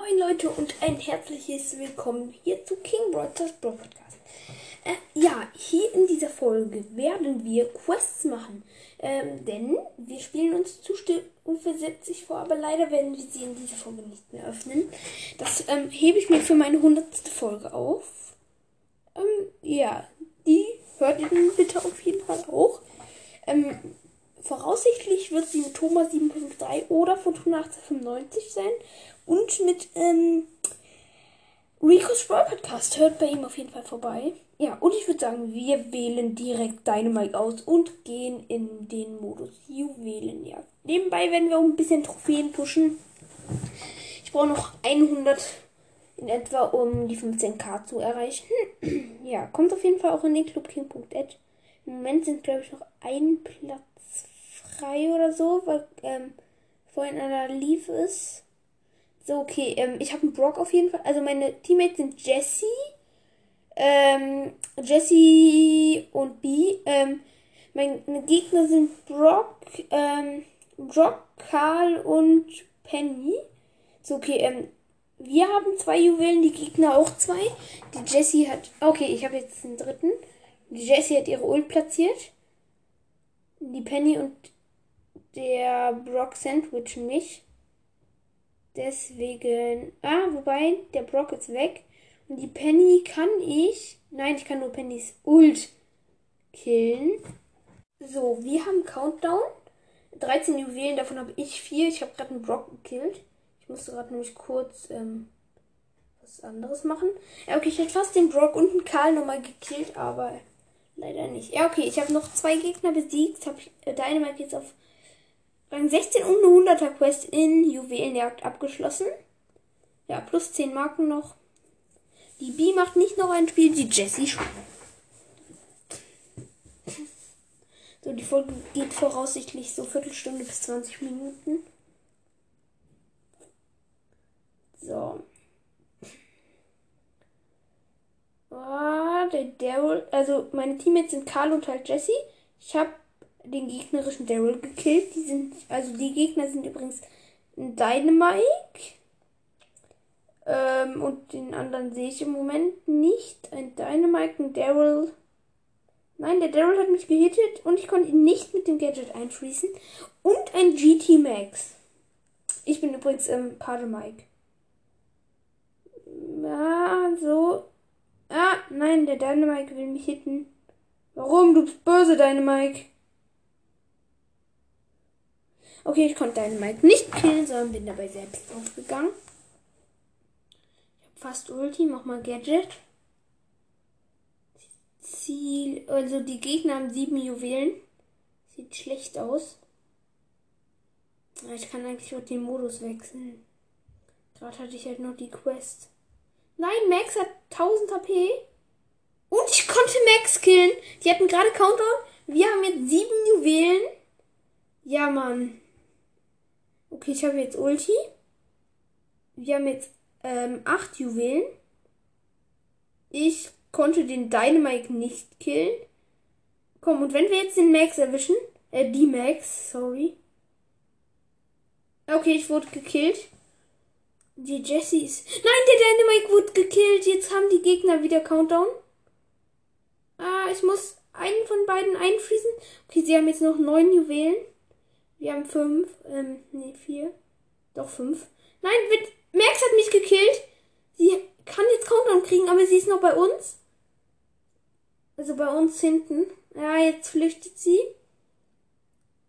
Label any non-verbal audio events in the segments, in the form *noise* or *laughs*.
Moin Leute und ein herzliches Willkommen hier zu King Brothers Bro Podcast. Äh, ja, hier in dieser Folge werden wir Quests machen, ähm, denn wir spielen uns zu Stufe 70 vor, aber leider werden wir sie in dieser Folge nicht mehr öffnen. Das ähm, hebe ich mir für meine 100. Folge auf. Ähm, ja, die hört ihr bitte auf jeden Fall auch. Ähm, voraussichtlich wird sie mit Thomas 7.3 oder Fortuna 1895 sein. Und mit ähm, Rico's Brawl Podcast. Hört bei ihm auf jeden Fall vorbei. Ja, und ich würde sagen, wir wählen direkt Dynamite aus und gehen in den Modus Juwelenjagd. Nebenbei werden wir auch ein bisschen Trophäen pushen. Ich brauche noch 100 in etwa, um die 15k zu erreichen. *clears throat* ja, kommt auf jeden Fall auch in den Club King.ed. Im Moment sind, glaube ich, noch ein Platz frei oder so, weil ähm, vorhin einer lief ist. So, okay, ähm, ich habe einen Brock auf jeden Fall. Also meine Teammates sind Jesse, ähm, Jesse und B. Ähm, meine Gegner sind Brock, ähm, Brock, Karl und Penny. So, okay, ähm, wir haben zwei Juwelen, die Gegner auch zwei. Die Jessie hat. Okay, ich habe jetzt den dritten. Die Jessie hat ihre Ult platziert. Die Penny und der Brock sandwichen mich. Deswegen. Ah, wobei, der Brock ist weg. Und die Penny kann ich. Nein, ich kann nur Pennys Ult killen. So, wir haben Countdown. 13 Juwelen, davon habe ich 4. Ich habe gerade einen Brock gekillt. Ich musste gerade nämlich kurz ähm, was anderes machen. Ja, okay, ich hätte fast den Brock und den Karl nochmal gekillt, aber leider nicht. Ja, okay, ich habe noch zwei Gegner besiegt. Habe äh, Dynamite jetzt auf Rang 16 und eine 100er Quest in Juwelenjagd abgeschlossen. Ja, plus 10 Marken noch. Die B macht nicht noch ein Spiel, die Jessie schon. So, die Folge geht voraussichtlich so Viertelstunde bis 20 Minuten. So. Ah, der Daryl, also meine Teammates sind Karl und halt Jessie. Ich habe den gegnerischen Daryl gekillt. Die sind, also die Gegner sind übrigens ein Dynamike. Ähm, und den anderen sehe ich im Moment nicht. Ein Dynamike, ein Daryl. Nein, der Daryl hat mich gehittet und ich konnte ihn nicht mit dem Gadget einfließen. Und ein GT Max. Ich bin übrigens ähm, Page Mike. Ah, so. Ah, nein, der Dynamike will mich hitten. Warum? Du bist böse, Dynamike. Okay, ich konnte deinen Mike nicht killen, sondern bin dabei selbst aufgegangen. Ich habe fast Ulti, mach mal Gadget. Ziel, also die Gegner haben sieben Juwelen. Sieht schlecht aus. Ich kann eigentlich auch den Modus wechseln. Gerade hatte ich halt noch die Quest. Nein, Max hat 1000 HP. Und ich konnte Max killen. Die hatten gerade Countdown. Wir haben jetzt sieben Juwelen. Ja, Mann. Okay, ich habe jetzt Ulti. Wir haben jetzt ähm, 8 Juwelen. Ich konnte den Dynamite nicht killen. Komm, und wenn wir jetzt den Max erwischen, äh, die Max, sorry. Okay, ich wurde gekillt. Die Jessie ist. Nein, der Dynamite wurde gekillt. Jetzt haben die Gegner wieder Countdown. Ah, ich muss einen von beiden einfließen. Okay, sie haben jetzt noch neun Juwelen. Wir haben fünf. Ähm, nee, vier. Doch fünf. Nein, wird, Max hat mich gekillt. Sie kann jetzt Countdown kriegen, aber sie ist noch bei uns. Also bei uns hinten. Ja, jetzt flüchtet sie.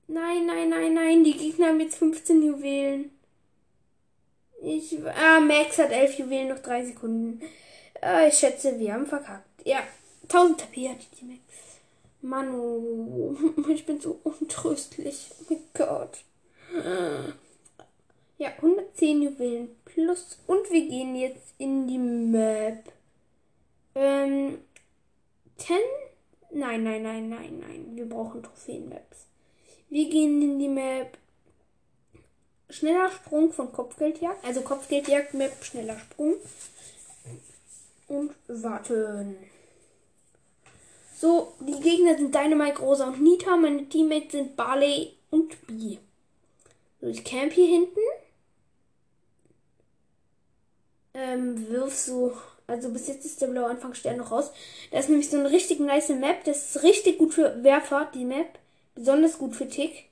Nein, nein, nein, nein. Die Gegner haben jetzt 15 Juwelen. Ich. Ah, Max hat 11 Juwelen, noch 3 Sekunden. Ah, ich schätze, wir haben verkackt. Ja, 1000 Tapet hat die Max. Manu, *laughs* ich bin so untröstlich. Oh mein Gott. Ja, 110 Juwelen plus. Und wir gehen jetzt in die Map. Ähm, 10? Nein, nein, nein, nein, nein. Wir brauchen Trophäen-Maps. Wir gehen in die Map. Schneller Sprung von Kopfgeldjagd. Also Kopfgeldjagd-Map, schneller Sprung. Und warten. So, die Gegner sind Dynamite, Rosa und Nita. Meine Teammates sind Barley und B. So, ich camp hier hinten. ähm, wirf so. Also bis jetzt ist der blaue Anfangsstern noch raus. Das ist nämlich so eine richtig nice Map. Das ist richtig gut für Werfer, die Map. Besonders gut für Tick.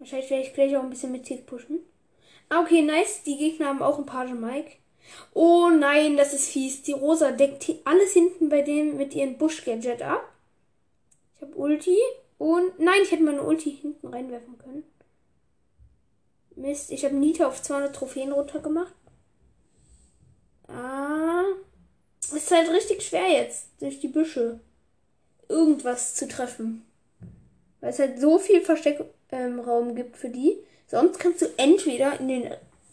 Wahrscheinlich werde ich gleich auch ein bisschen mit Tick pushen. Ah, okay, nice. Die Gegner haben auch ein Page Mike. Oh nein, das ist fies. Die Rosa deckt alles hinten bei denen mit ihren Busch-Gadget ab. Ich habe Ulti. Und nein, ich hätte meine Ulti hinten reinwerfen können. Mist, ich habe Nita auf 200 Trophäen runtergemacht. Ah. Ist halt richtig schwer jetzt, durch die Büsche irgendwas zu treffen. Weil es halt so viel Versteckraum ähm, gibt für die. Sonst kannst du entweder in den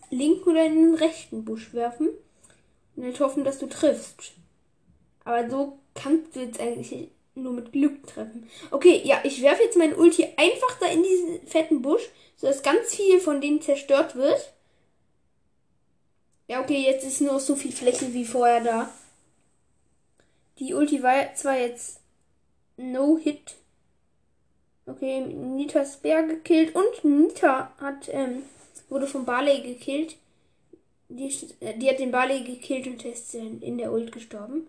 linken oder in den rechten Busch werfen und dann hoffen, dass du triffst. Aber so kannst du jetzt eigentlich nur mit Glück treffen. Okay, ja, ich werfe jetzt mein Ulti einfach da in diesen fetten Busch, sodass ganz viel von denen zerstört wird. Ja, okay, jetzt ist nur so viel Fläche wie vorher da. Die Ulti war zwar jetzt No-Hit. Okay, Nita ist Bär gekillt und Nita hat, ähm, wurde von Barley gekillt. Die, äh, die hat den Barley gekillt und ist in der Ult gestorben.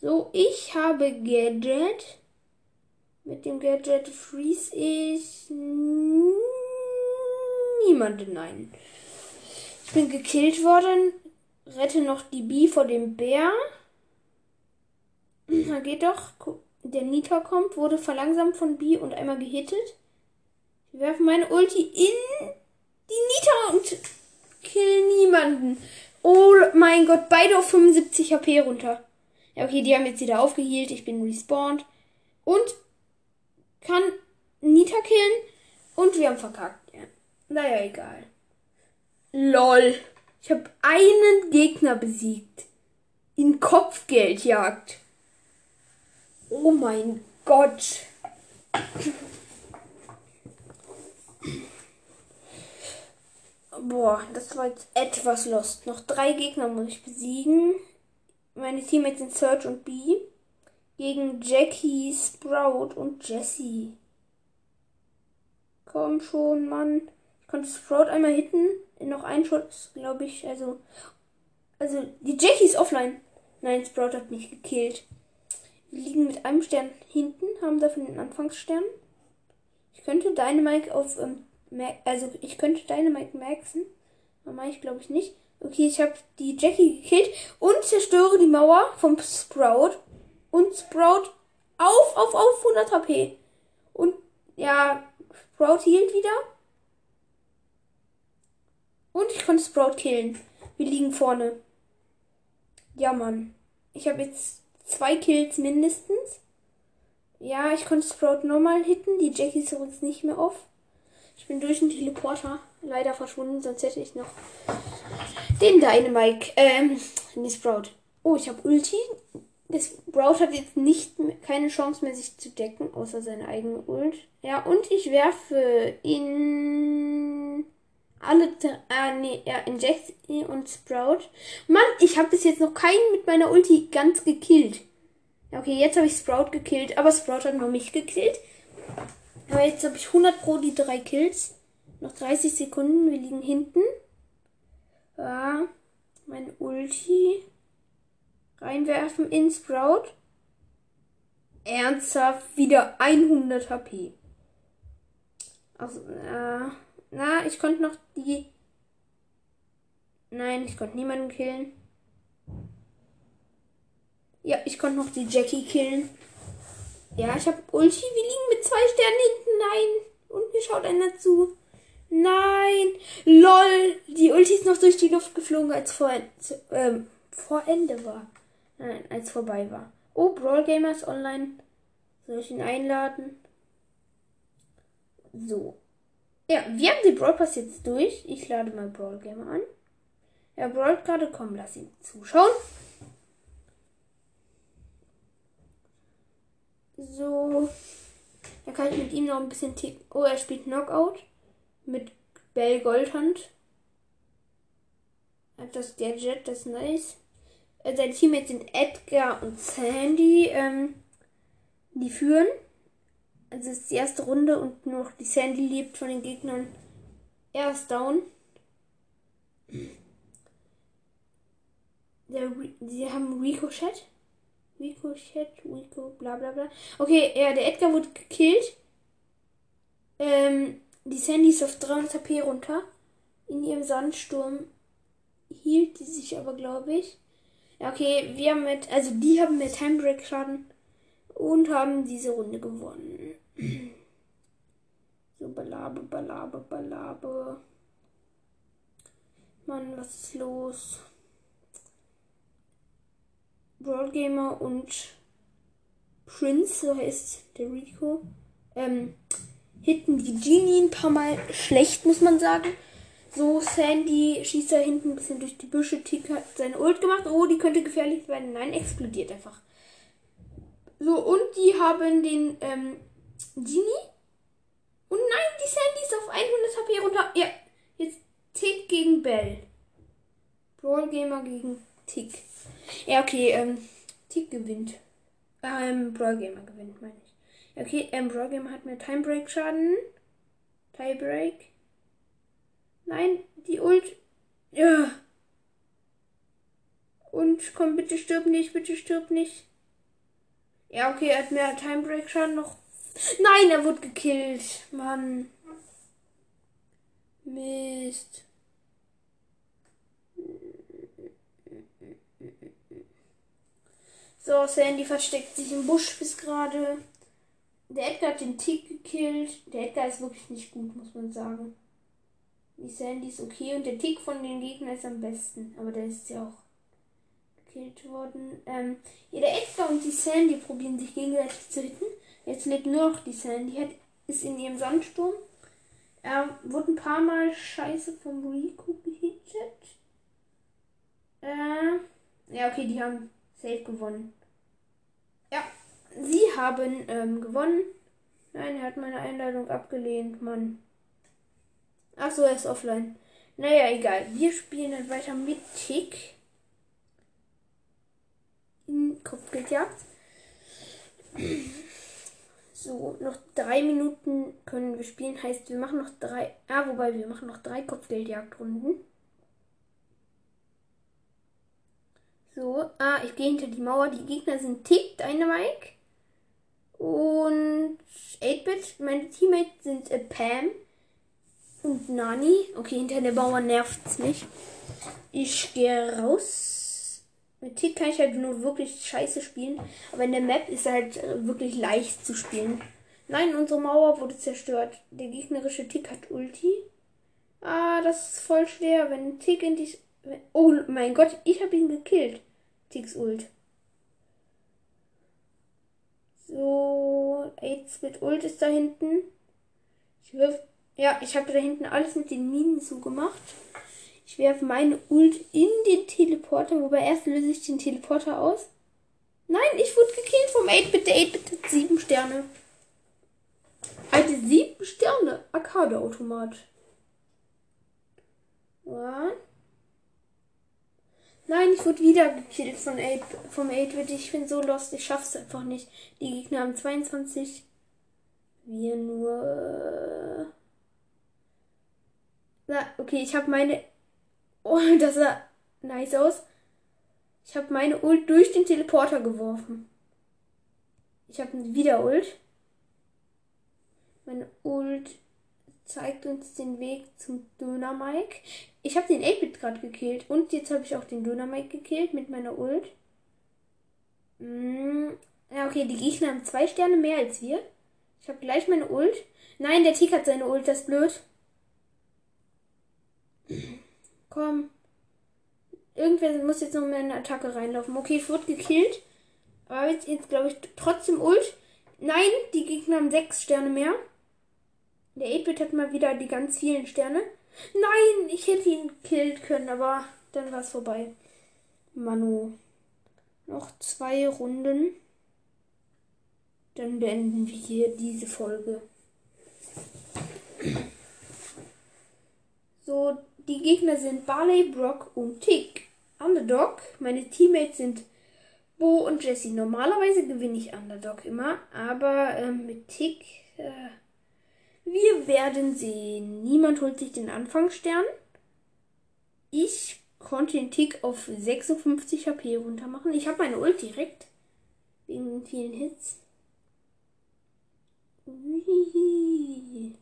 So, ich habe Gadget. Mit dem Gadget freeze ich niemanden ein. Ich bin gekillt worden. Rette noch die B vor dem Bär. Na *clears throat* geht doch. Der Nita kommt, wurde verlangsamt von B und einmal gehittet. Ich werfe meine Ulti in niemanden. Oh mein Gott, beide auf 75 HP runter. Ja, okay, die haben jetzt wieder aufgehielt. Ich bin respawned. Und kann Nita killen. Und wir haben verkackt. Ja. Naja, egal. LOL. Ich habe einen Gegner besiegt. In Kopfgeldjagd. Oh mein Gott. Boah, das war jetzt etwas lost. Noch drei Gegner muss ich besiegen meine Teammates sind Search und B gegen Jackie, Sprout und Jessie. Komm schon, Mann. Ich konnte Sprout einmal hitten. Noch ein Schuss, glaube ich. Also, also die Jackie ist offline. Nein, Sprout hat mich gekillt. Wir liegen mit einem Stern hinten, haben dafür den Anfangsstern. Ich könnte Dynamite auf, ähm, also ich könnte Dynamite maxen. Aber ich glaube ich nicht. Okay, ich habe die Jackie gekillt und zerstöre die Mauer vom Sprout. Und Sprout auf, auf, auf 100 HP. Und ja, Sprout hielt wieder. Und ich konnte Sprout killen. Wir liegen vorne. Ja, Mann. Ich habe jetzt zwei Kills mindestens. Ja, ich konnte Sprout nochmal hitten. Die Jackie ist übrigens nicht mehr off. Ich bin durch den Teleporter leider verschwunden, sonst hätte ich noch den Dynamike, ähm, die Sprout. Oh, ich habe Ulti. Der Sprout hat jetzt nicht keine Chance mehr, sich zu decken, außer seine eigene Ult. Ja, und ich werfe in alle, ah, nee, ja, in Jessie und Sprout. Mann, ich habe bis jetzt noch keinen mit meiner Ulti ganz gekillt. Okay, jetzt habe ich Sprout gekillt, aber Sprout hat noch mich gekillt. Aber jetzt habe ich 100 pro die drei Kills. Noch 30 Sekunden, wir liegen hinten. Ja, mein Ulti. Reinwerfen in Sprout. Ernsthaft wieder 100 HP. Also, äh, na, ich konnte noch die. Nein, ich konnte niemanden killen. Ja, ich konnte noch die Jackie killen. Ja, ich habe Ulti. Wir liegen mit zwei Sternen hinten. Nein. Und mir schaut einer zu. Nein! LOL! Die Ulti ist noch durch die Luft geflogen, als vor, ähm, vor Ende war. Nein, als vorbei war. Oh, Brawl Gamers online. Soll ich ihn einladen? So. Ja, wir haben den Brawl Pass jetzt durch. Ich lade mal Brawl Gamer an. Er brawlt gerade. Komm, lass ihn zuschauen. So. Da kann ich mit ihm noch ein bisschen ticken. Oh, er spielt Knockout mit Bell Goldhand. Hat das Gadget, das ist nice. Äh, Seine Teammates sind Edgar und Sandy. Ähm, die führen. Also es ist die erste Runde und nur noch die Sandy lebt von den Gegnern. Er ist down. Der, sie haben Ricochet. Ricochet, Rico, bla bla bla. Okay, ja, der Edgar wurde gekillt. Ähm, die Sandy ist auf 300 HP runter. In ihrem Sandsturm hielt sie sich aber, glaube ich. Ja, okay, wir haben mit, also die haben mit Handbrake Schaden und haben diese Runde gewonnen. *clears throat* So, Balabe, Balabe, Balabe. Mann, was ist los? Brawl Gamer und Prince, so heißt der Rico, ähm, hitten die Genie ein paar Mal schlecht, muss man sagen. So, Sandy schießt da hinten ein bisschen durch die Büsche. Tick hat seine Ult gemacht. Oh, die könnte gefährlich werden. Nein, explodiert einfach. So, und die haben den ähm, Genie. Und nein, die Sandy ist auf 100 HP runter. Ja, jetzt Tick gegen Bell. Brawl Gamer gegen Tick. Ja, okay, ähm, Tick gewinnt. Ähm, Brawl Gamer gewinnt, meine ich. Okay, ähm, Brawl Gamer hat mehr Timebreak Schaden. Tiebreak. Nein, die Ult. Ja. Und komm, bitte stirb nicht, bitte stirb nicht. Ja, okay, er hat mehr Timebreak Schaden noch. Nein, er wurde gekillt. Mann. Mist. So, Sandy versteckt sich im Busch bis gerade. Der Edgar hat den Tick gekillt. Der Edgar ist wirklich nicht gut, muss man sagen. Die Sandy ist okay und der Tick von den Gegnern ist am besten. Aber der ist ja auch gekillt worden. Ähm, ja, der Edgar und die Sandy probieren sich gegenseitig zu hitten. Jetzt lebt nur noch die Sandy. Hat, ist in ihrem Sandsturm. Er wurde ein paar Mal scheiße vom Rico gehittet. Äh, ja, okay, die haben safe gewonnen. Sie haben ähm, gewonnen. Nein, er hat meine Einladung abgelehnt, Mann. Achso, er ist offline. Naja, egal. Wir spielen dann weiter mit Tick. In Kopfgeldjagd. So, noch drei Minuten können wir spielen. Heißt, wir machen noch drei. Ah, wobei, wir machen noch drei Kopfgeldjagdrunden. So, ah, ich gehe hinter die Mauer. Die Gegner sind Tick, Dynamike und 8-Bit. Meine Teammates sind äh, Pam und Nani. Okay, hinter der nervt es mich. Ich gehe raus. Mit Tick kann ich halt nur wirklich scheiße spielen. Aber in der Map ist halt äh, wirklich leicht zu spielen. Nein, unsere Mauer wurde zerstört. Der gegnerische Tick hat Ulti. Ah, das ist voll schwer, wenn Tick in die... Oh mein Gott, ich habe ihn gekillt. Ticks Ult. So, 8-Split Ult ist da hinten. Ich wirf. Ja, ich habe da hinten alles mit den Minen zugemacht. Ich werfe meine Ult in den Teleporter, wobei erst löse ich den Teleporter aus. Nein, ich wurde gekillt vom 8-Bit. Der 8-Bit hat 7 Sterne. Alte 7 Sterne. Arcade-Automat. Was? Nein, ich wurde wieder gekillt von 8, vom 8-Bit. Ich bin so lost, ich schaff's einfach nicht. Die Gegner haben 22. Wir nur. Na, okay, ich habe meine. Oh, *laughs* das sah nice aus. Ich habe meine Ult durch den Teleporter geworfen. Ich habe wieder Ult. Meine Ult zeigt uns den Weg zum Döner Mike. Ich habe den 8-Bit gerade gekillt und jetzt habe ich auch den Döner Mike gekillt mit meiner Ult. Mm, ja, okay, die Gegner haben zwei Sterne mehr als wir. Ich habe gleich meine Ult. Nein, der Tick hat seine Ult, das ist blöd. *clears throat* Komm. Irgendwer muss jetzt noch in eine Attacke reinlaufen. Okay, ich wurde gekillt. Aber jetzt, jetzt glaube ich, trotzdem Ult. Nein, die Gegner haben sechs Sterne mehr. Der 8-Bit hat mal wieder die ganz vielen Sterne. Nein, ich hätte ihn killen können, aber dann war es vorbei. Manu. Noch zwei Runden. Dann beenden wir hier diese Folge. So, die Gegner sind Barley, Brock und Tick. Underdog. Meine Teammates sind Bo und Jesse. Normalerweise gewinne ich Underdog immer, aber ähm, mit Tick. Äh, wir werden sehen. Niemand holt sich den Anfangsstern. Ich konnte den Tick auf 56 HP runter machen. Ich habe meine Ult direkt. Wegen den vielen Hits. Ui.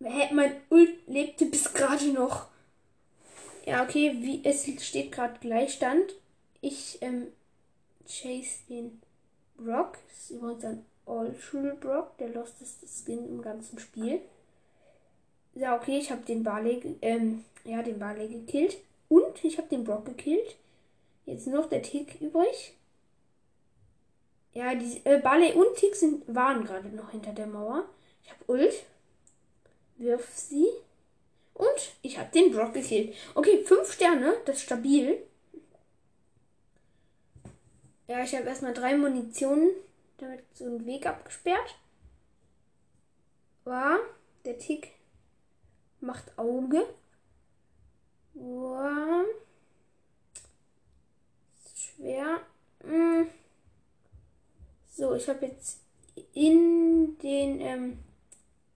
Mein Ult lebte bis gerade noch. Ja, okay, wie es steht gerade Gleichstand. Ich ähm, chase den Brock. Das ist übrigens ein All-True Brock, der losteste Skin im ganzen Spiel. Ja, okay, ich habe den Barley, ähm, ja, den Barley gekillt. Und ich habe den Brock gekillt. Jetzt nur noch der Tick übrig. Ja, die äh, Barley und Tick sind, waren gerade noch hinter der Mauer. Ich habe Ult. Wirf sie. Und ich habe den Brock gekillt. Okay, 5 Sterne, das ist stabil. Ja, ich habe erstmal drei Munitionen, damit so einen Weg abgesperrt. War der Tick macht Auge. War schwer. Hm. So, ich habe jetzt in den ähm,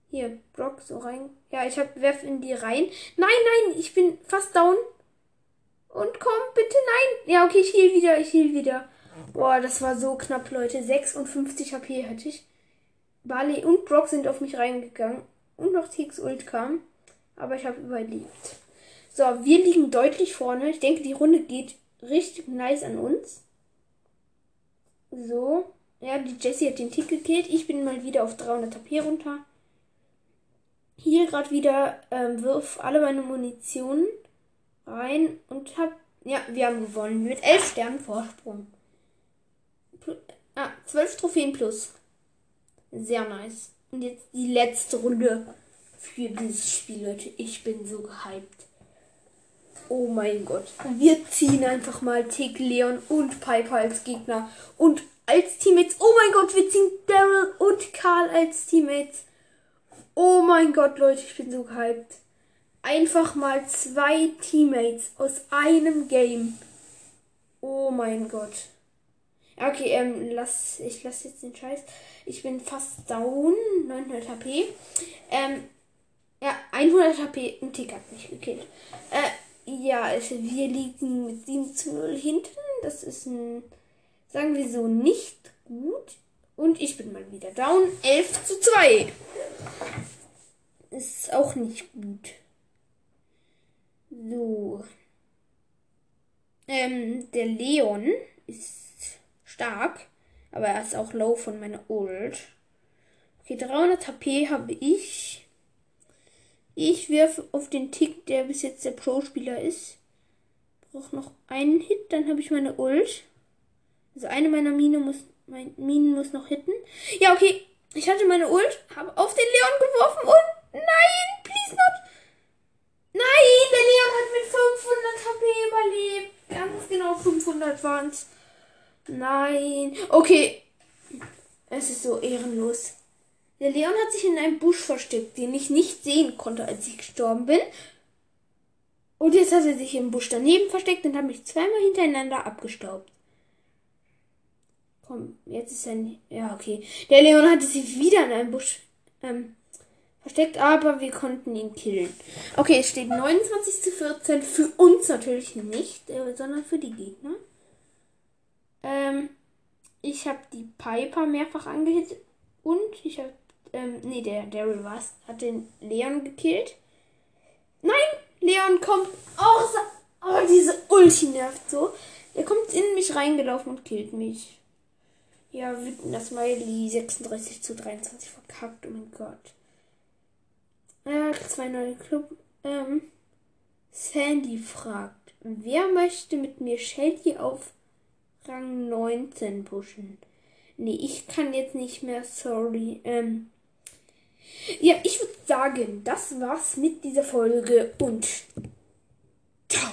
hier Brock so rein. Ja, ich habe werf in die rein. Nein, nein, ich bin fast down. Und komm, bitte nein. Ja, okay, ich heal wieder, ich heal wieder. Boah, das war so knapp, Leute. 56 HP hatte ich. Barley und Brock sind auf mich reingegangen. Und noch Tix Ult kam. Aber ich habe überlebt. So, wir liegen deutlich vorne. Ich denke, die Runde geht richtig nice an uns. So. Ja, die Jessie hat den Tick gekillt. Ich bin mal wieder auf 300 HP runter. Hier gerade wieder ähm, wirf alle meine Munition rein und hab. Ja, wir haben gewonnen. Mit 11 Sternen Vorsprung. Ah, 12 Trophäen plus. Sehr nice. Und jetzt die letzte Runde für dieses Spiel, Leute. Ich bin so gehypt. Oh mein Gott. Wir ziehen einfach mal Tick, Leon und Piper als Gegner. Und als Teammates. Oh mein Gott, wir ziehen Daryl und Karl als Teammates. Oh mein Gott, Leute, ich bin so gehypt. Einfach mal zwei Teammates aus einem Game. Oh mein Gott. Okay, ähm, lass, ich lasse jetzt den Scheiß. Ich bin fast down. 900 HP. Ähm, ja, 100 HP. Ein Tick hat mich gekillt. Äh, ja, also wir liegen mit 7 zu 0 hinten. Das ist ein, sagen wir so, nicht gut. Und ich bin mal wieder down. 11 zu 2. Ist auch nicht gut. So. Ähm, der Leon ist stark. Aber er ist auch low von meiner Ult. Okay, 300 HP habe ich. Ich werfe auf den Tick, der bis jetzt der Pro-Spieler ist. Brauche noch einen Hit, dann habe ich meine Ult. Also eine meiner Mine muss, mein Minen muss noch hitten. Ja, okay. Ich hatte meine Ult, habe auf den Leon geworfen und nein, please not. Nein, der Leon hat mit 500 HP überlebt. Ganz genau 500 waren es. Nein. Okay. Es ist so ehrenlos. Der Leon hat sich in einem Busch versteckt, den ich nicht sehen konnte, als ich gestorben bin. Und jetzt hat er sich im Busch daneben versteckt und hat mich zweimal hintereinander abgestaubt. Komm, jetzt ist ein. Ja, okay. Der Leon hatte sich wieder in einem Busch ähm, versteckt, aber wir konnten ihn killen. Okay, es steht 29 zu 14. Für uns natürlich nicht, äh, sondern für die Gegner. Ähm, ich habe die Piper mehrfach angehittet und ich habe, ähm, nee, der Daryl was, hat den Leon gekillt. Nein, Leon kommt aus, oh, diese Ulti nervt so. Der kommt in mich reingelaufen und killt mich. Ja, wütender Smiley, 36 zu 23 verkackt, oh mein Gott. Äh, zwei neue Club, ähm, Sandy fragt, wer möchte mit mir Shelly auf Rang 19 pushen. Nee, ich kann jetzt nicht mehr, sorry. Ähm, ja, ich würde sagen, das war's mit dieser Folge und ciao.